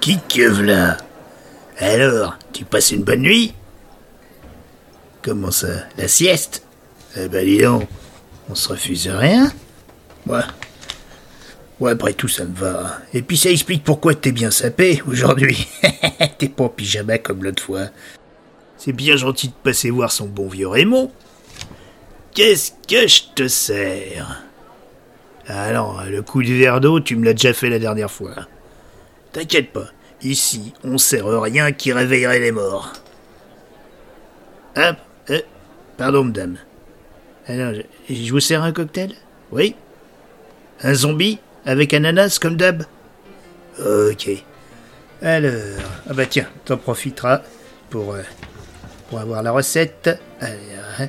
Qui que v'là Alors, tu passes une bonne nuit? Comment ça? La sieste? Eh ben dis donc, on se refuse rien Ouais. Ouais, après tout, ça me va. Et puis ça explique pourquoi t'es bien sapé aujourd'hui. t'es pas en pyjama comme l'autre fois. C'est bien gentil de passer voir son bon vieux Raymond. Qu'est-ce que je te sers? Ah non, le coup du verre d'eau, tu me l'as déjà fait la dernière fois. T'inquiète pas, ici, on sert rien qui réveillerait les morts. Hop, euh, pardon, madame. Alors, je, je vous sers un cocktail? Oui Un zombie? Avec ananas comme d'hab? Ok. Alors, ah bah tiens, t'en profiteras pour, euh, avoir la recette. Hein,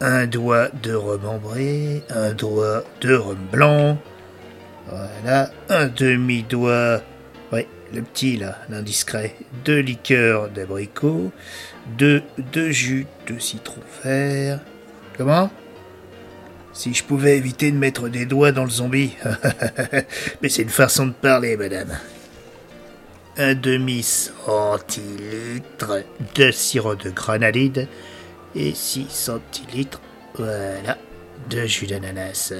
un doigt de rhum ambré, un doigt de rhum blanc. Voilà, un demi-doigt, le petit là, l'indiscret, de liqueur d'abricot, deux, deux jus de citron vert. Comment? Si je pouvais éviter de mettre des doigts dans le zombie. Mais c'est une façon de parler, madame. Un demi-centilitre de sirop de grenadine et 6 centilitres, voilà, de jus d'ananas.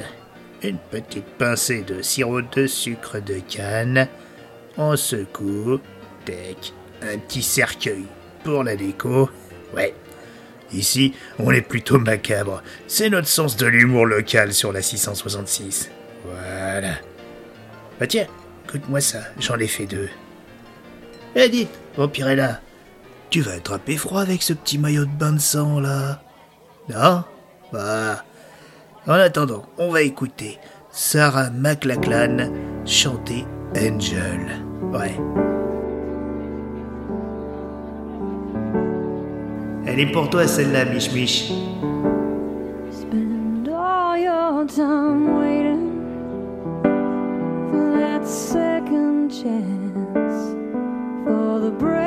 Une petite pincée de sirop de sucre de canne. On secoue, tac, un petit cercueil pour la déco. Ouais. Ici, on est plutôt macabre. C'est notre sens de l'humour local sur la 666. Voilà. Bah tiens, écoute-moi ça, j'en ai fait deux. Eh dites, Vampirella, tu vas attraper froid avec ce petit maillot de bain de sang là. Non? Bah. En attendant, on va écouter Sarah McLachlan chanter Angel. Ouais. Elle est pour toi celle-là, Mich Mich. Spend all your time waiting for that second chance, for the break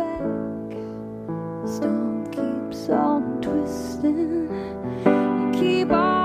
back. Storm keeps on twisting. You keep on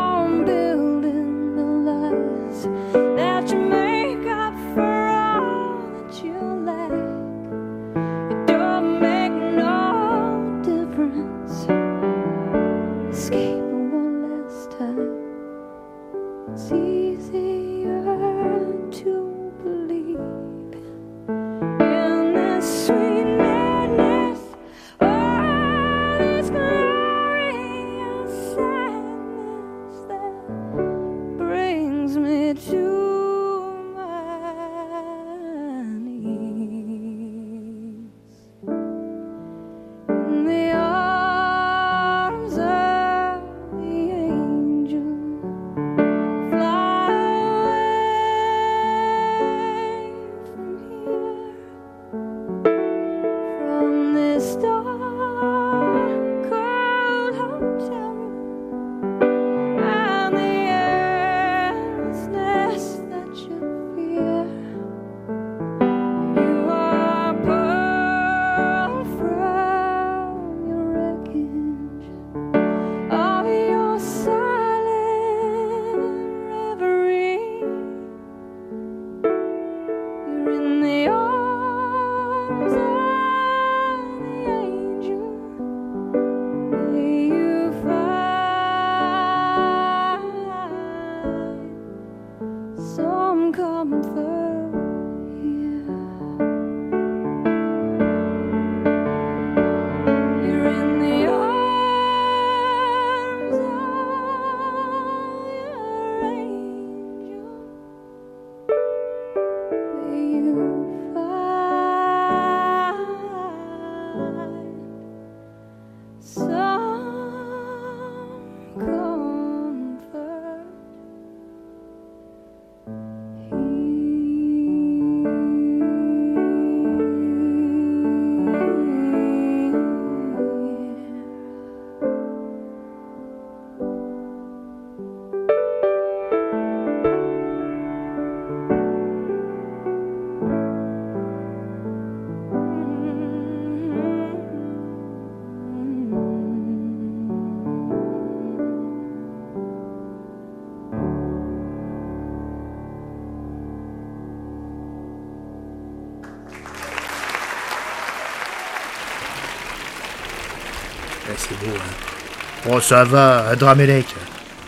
Oh, ça va, Adramelec.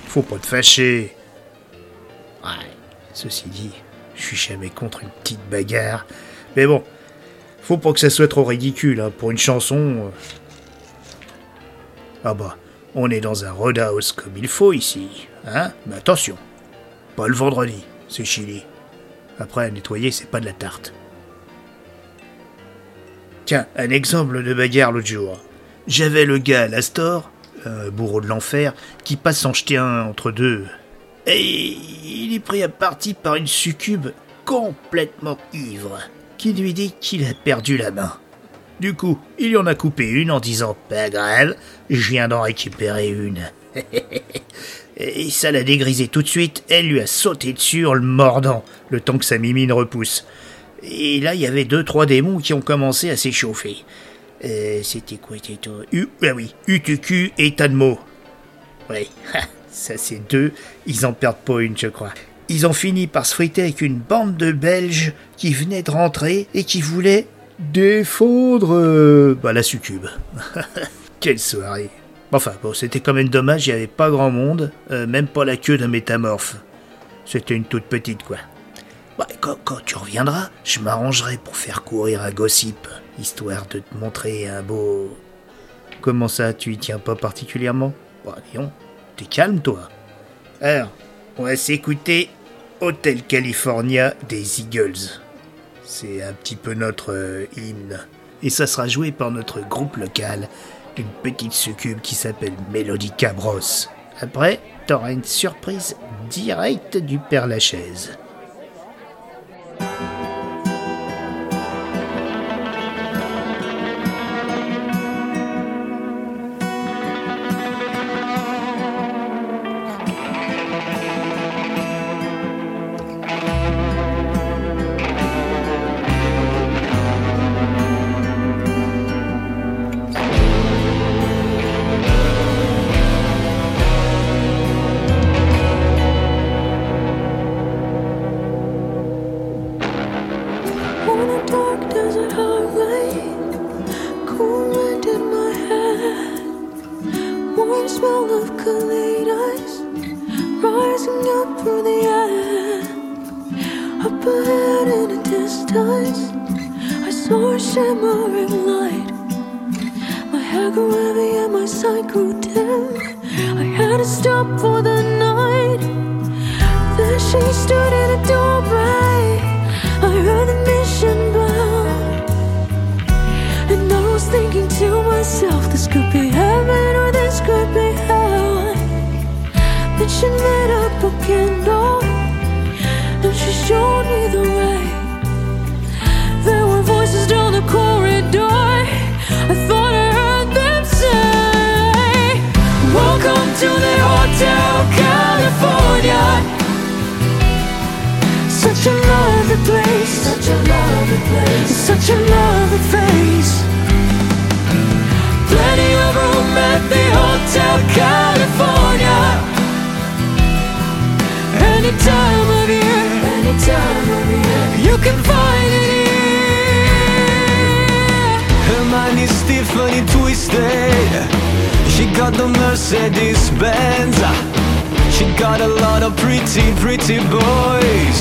Faut pas te fâcher. Ouais, ceci dit, je suis jamais contre une petite bagarre. Mais bon, faut pas que ça soit trop ridicule. Hein. Pour une chanson. euh. Ah bah, on est dans un roadhouse comme il faut ici. Hein Mais attention, pas le vendredi, c'est chili. Après, nettoyer, c'est pas de la tarte. Tiens, un exemple de bagarre l'autre jour. J'avais le gars à l'Astor, un bourreau de l'enfer, qui passe en jeter un entre deux. Et il est pris à partie par une succube complètement ivre, qui lui dit qu'il a perdu la main. Du coup, il y en a coupé une en disant Pas grave, je viens d'en récupérer une. Et ça l'a dégrisé tout de suite, elle lui a sauté dessus en le mordant, le temps que sa mimine repousse. Et là, il y avait deux, trois démons qui ont commencé à s'échauffer. Euh, c'était quoi, c'était U, ah oui, UTQ et Tanmo. Oui, ça c'est deux, ils en perdent pas une, je crois. Ils ont fini par se friter avec une bande de Belges qui venaient de rentrer et qui voulaient défendre euh, bah, la succube. Quelle soirée. Enfin, bon, c'était quand même dommage, il n'y avait pas grand monde, euh, même pas la queue d'un métamorphe. C'était une toute petite, quoi. Ouais, quand, quand tu reviendras, je m'arrangerai pour faire courir un gossip, histoire de te montrer un beau... Comment ça, tu y tiens pas particulièrement? Bah, disons, t'es calme, toi. Alors, on va s'écouter Hotel California des Eagles. C'est un petit peu notre euh, hymne. Et ça sera joué par notre groupe local, une petite succube qui s'appelle Mélodie Cabros. Après, t'auras une surprise directe du Père Lachaise. In the distance, I saw a shimmering light. My head grew heavy and my sight grew dim. I had to stop for the night. There she stood in a doorway. I heard the mission bell. And I was thinking to myself, this could be heaven or this could be hell. Then she lit up a candle There were voices down the corridor. I thought I heard them say, Welcome to the Hotel California. Such a lovely place, such a lovely place, such a lovely is Tiffany twisted. She got the Mercedes Benz. She got a lot of pretty, pretty boys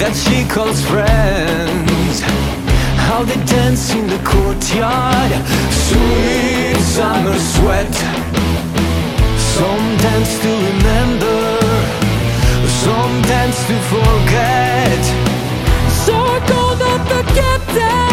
that she calls friends. How they dance in the courtyard, sweet summer sweat. Some dance to remember, some dance to forget. The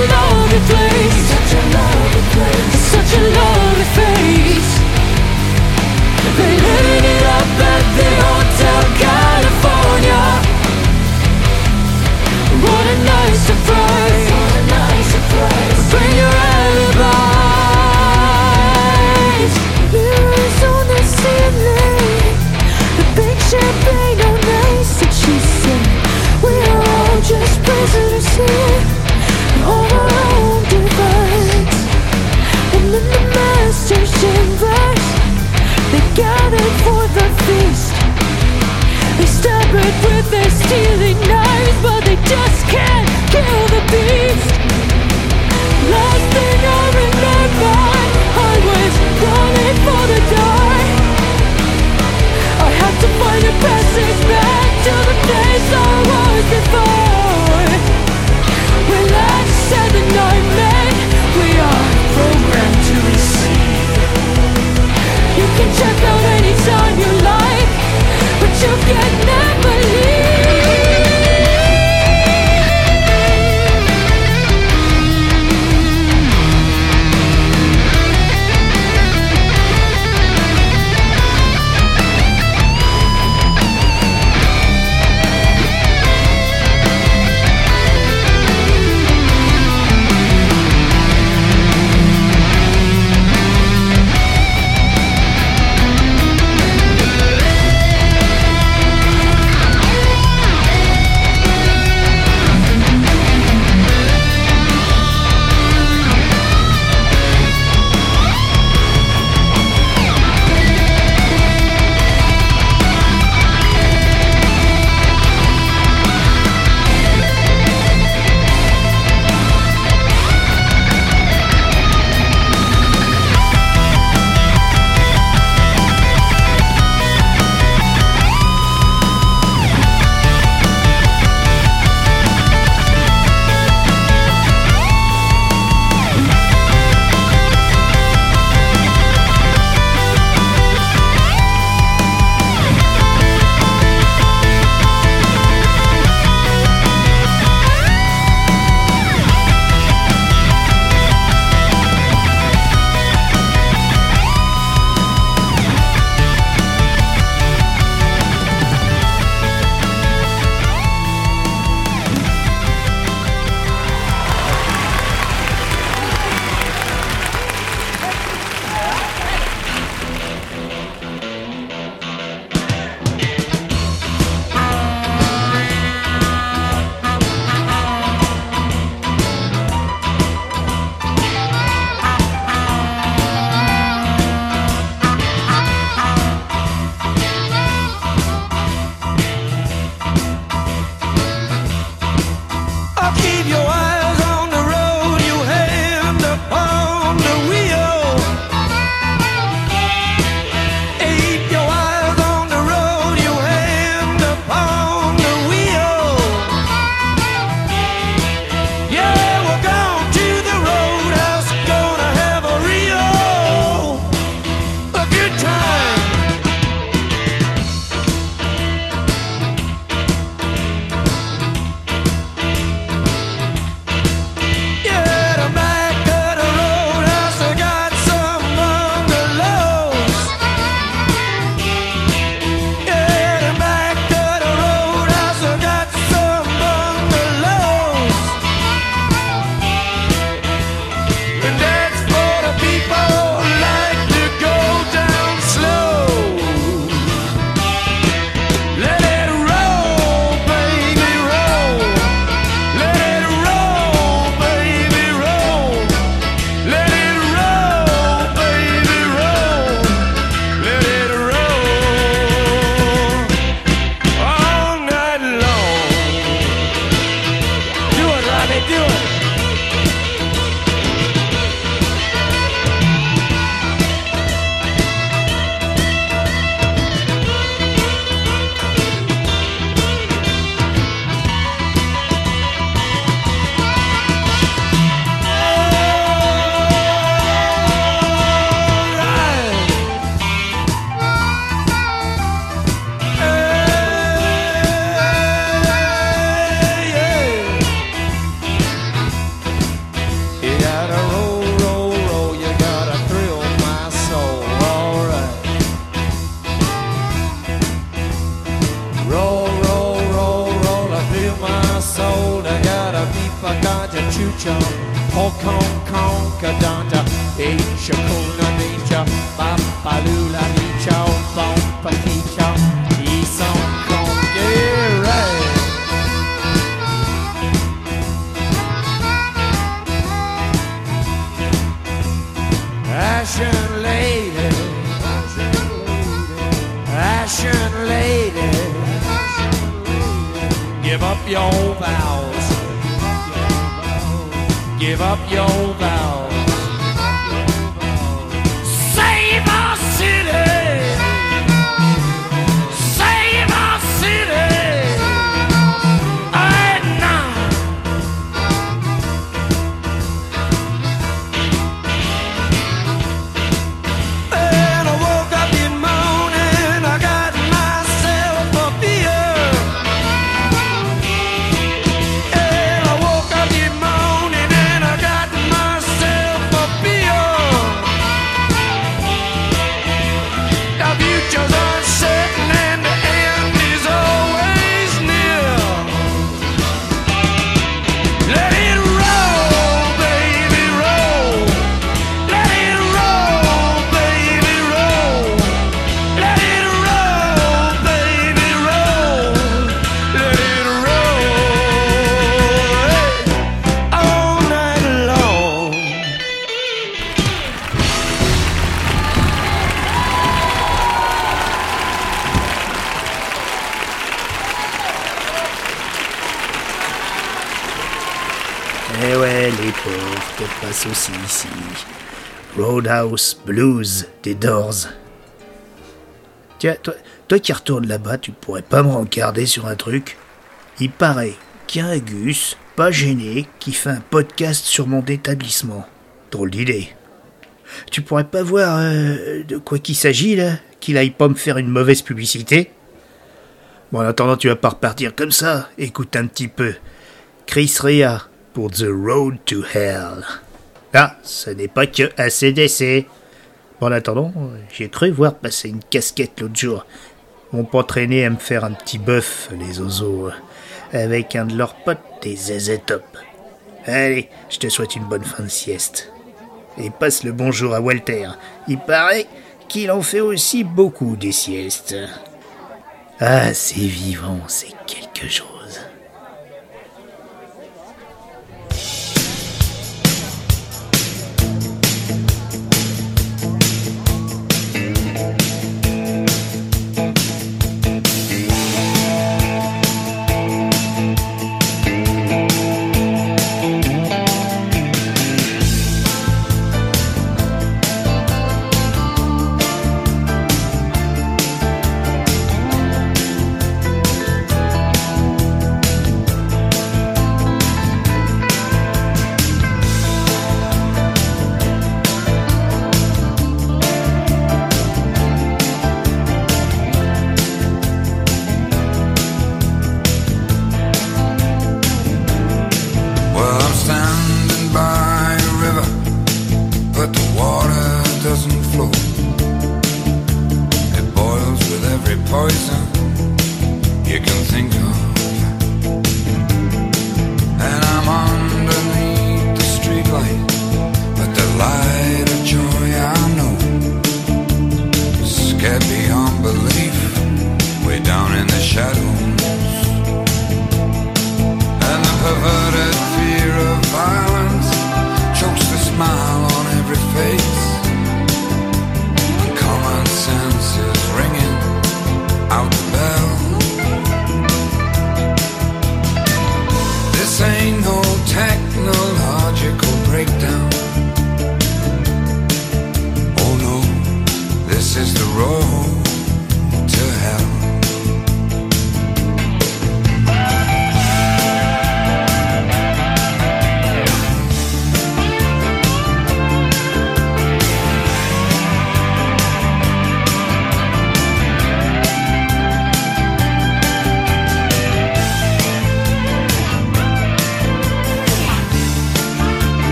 Such a lovely place. Such a lovely face. They it up at the Hotel California. What a nice give up your vows. Roadhouse Blues des Doors. Tiens, toi, toi qui retournes là-bas, tu pourrais pas me rencarder sur un truc? Il paraît qu'il y a un Gus, pas gêné, qui fait un podcast sur mon établissement. Drôle d'idée. Tu pourrais pas voir euh, de quoi qu'il s'agit là? Qu'il aille pas me faire une mauvaise publicité? Bon, en attendant, tu vas pas repartir comme ça. Écoute un petit peu. Chris Rea pour The Road to Hell. Ah, ce n'est pas que ACDC. Bon, en attendant, j'ai cru voir passer une casquette l'autre jour. Mon pas traîné à me faire un petit bœuf, les oiseaux, avec un de leurs potes, des ZZ Top. Allez, je te souhaite une bonne fin de sieste. Et passe le bonjour à Walter. Il paraît qu'il en fait aussi beaucoup des siestes. Ah, c'est vivant, c'est quelque chose. Poison. You can think road.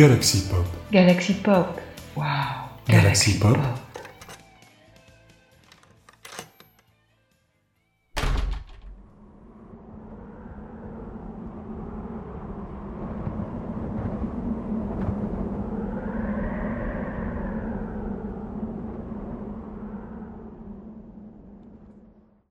Galaxy Pop. Galaxy Pop. Wow. Galaxy, Galaxy Pop. Pop.